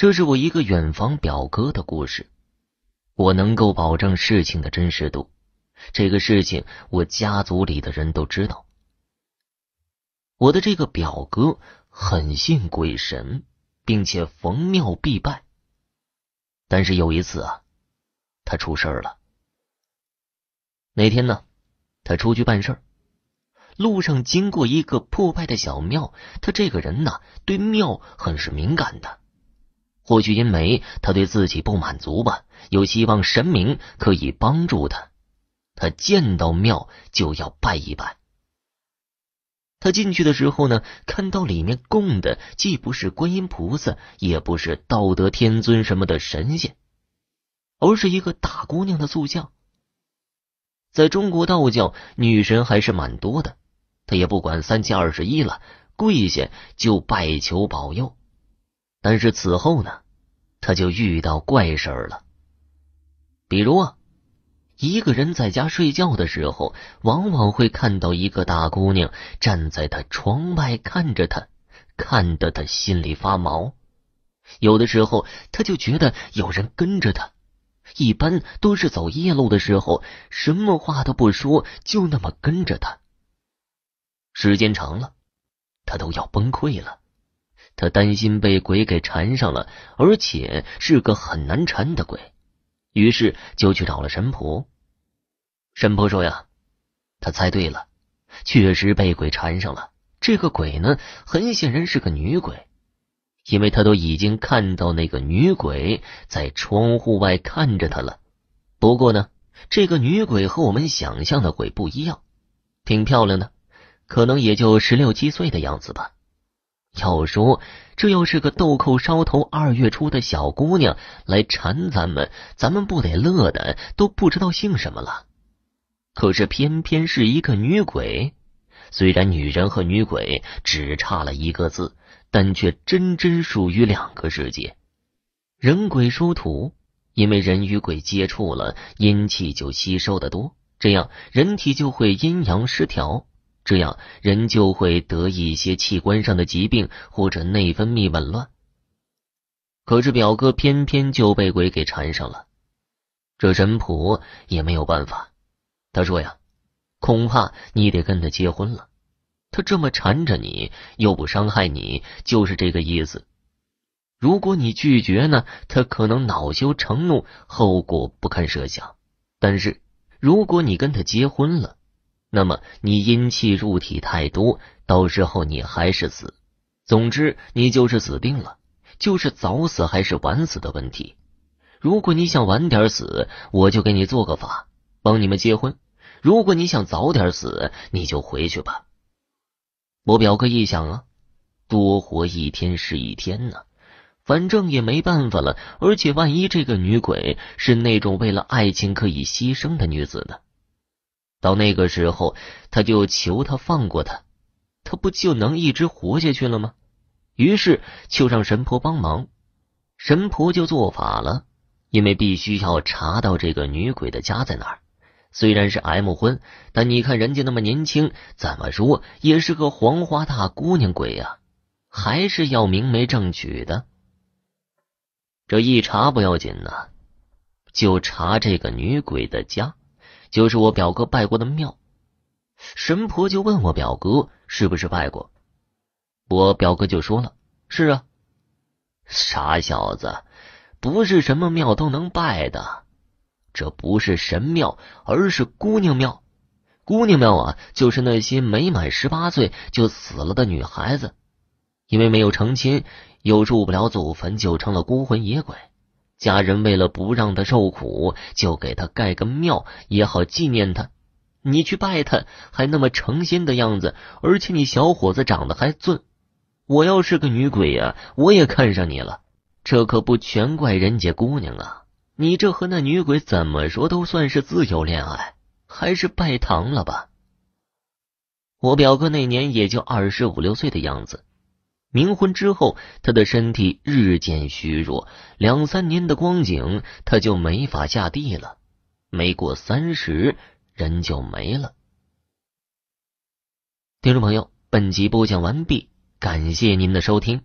这是我一个远房表哥的故事，我能够保证事情的真实度。这个事情我家族里的人都知道。我的这个表哥很信鬼神，并且逢庙必拜。但是有一次啊，他出事了。那天呢，他出去办事儿，路上经过一个破败的小庙。他这个人呢，对庙很是敏感的。或许因为他对自己不满足吧，又希望神明可以帮助他，他见到庙就要拜一拜。他进去的时候呢，看到里面供的既不是观音菩萨，也不是道德天尊什么的神仙，而是一个大姑娘的塑像。在中国道教，女神还是蛮多的，他也不管三七二十一了，跪下就拜求保佑。但是此后呢，他就遇到怪事儿了。比如啊，一个人在家睡觉的时候，往往会看到一个大姑娘站在他窗外看着他，看得他心里发毛。有的时候，他就觉得有人跟着他，一般都是走夜路的时候，什么话都不说，就那么跟着他。时间长了，他都要崩溃了。他担心被鬼给缠上了，而且是个很难缠的鬼，于是就去找了神婆。神婆说：“呀，他猜对了，确实被鬼缠上了。这个鬼呢，很显然是个女鬼，因为他都已经看到那个女鬼在窗户外看着他了。不过呢，这个女鬼和我们想象的鬼不一样，挺漂亮的，可能也就十六七岁的样子吧。”要说这要是个豆蔻梢头二月初的小姑娘来缠咱们，咱们不得乐的都不知道姓什么了。可是偏偏是一个女鬼，虽然女人和女鬼只差了一个字，但却真真属于两个世界。人鬼殊途，因为人与鬼接触了，阴气就吸收的多，这样人体就会阴阳失调。这样人就会得一些器官上的疾病或者内分泌紊乱。可是表哥偏偏就被鬼给缠上了，这神婆也没有办法。他说呀：“恐怕你得跟他结婚了。他这么缠着你，又不伤害你，就是这个意思。如果你拒绝呢，他可能恼羞成怒，后果不堪设想。但是如果你跟他结婚了，”那么你阴气入体太多，到时候你还是死。总之，你就是死定了，就是早死还是晚死的问题。如果你想晚点死，我就给你做个法，帮你们结婚；如果你想早点死，你就回去吧。我表哥一想啊，多活一天是一天呢，反正也没办法了。而且万一这个女鬼是那种为了爱情可以牺牲的女子呢？到那个时候，他就求他放过他，他不就能一直活下去了吗？于是就让神婆帮忙，神婆就做法了，因为必须要查到这个女鬼的家在哪儿。虽然是 M 婚，但你看人家那么年轻，怎么说也是个黄花大姑娘鬼呀，还是要明媒正娶的。这一查不要紧呐，就查这个女鬼的家。就是我表哥拜过的庙，神婆就问我表哥是不是拜过，我表哥就说了是啊。傻小子，不是什么庙都能拜的，这不是神庙，而是姑娘庙。姑娘庙啊，就是那些没满十八岁就死了的女孩子，因为没有成亲，又入不了祖坟，就成了孤魂野鬼。家人为了不让他受苦，就给他盖个庙，也好纪念他。你去拜他，还那么诚心的样子，而且你小伙子长得还俊。我要是个女鬼呀，我也看上你了。这可不全怪人家姑娘啊，你这和那女鬼怎么说都算是自由恋爱，还是拜堂了吧？我表哥那年也就二十五六岁的样子。冥婚之后，他的身体日渐虚弱，两三年的光景，他就没法下地了。没过三十，人就没了。听众朋友，本集播讲完毕，感谢您的收听。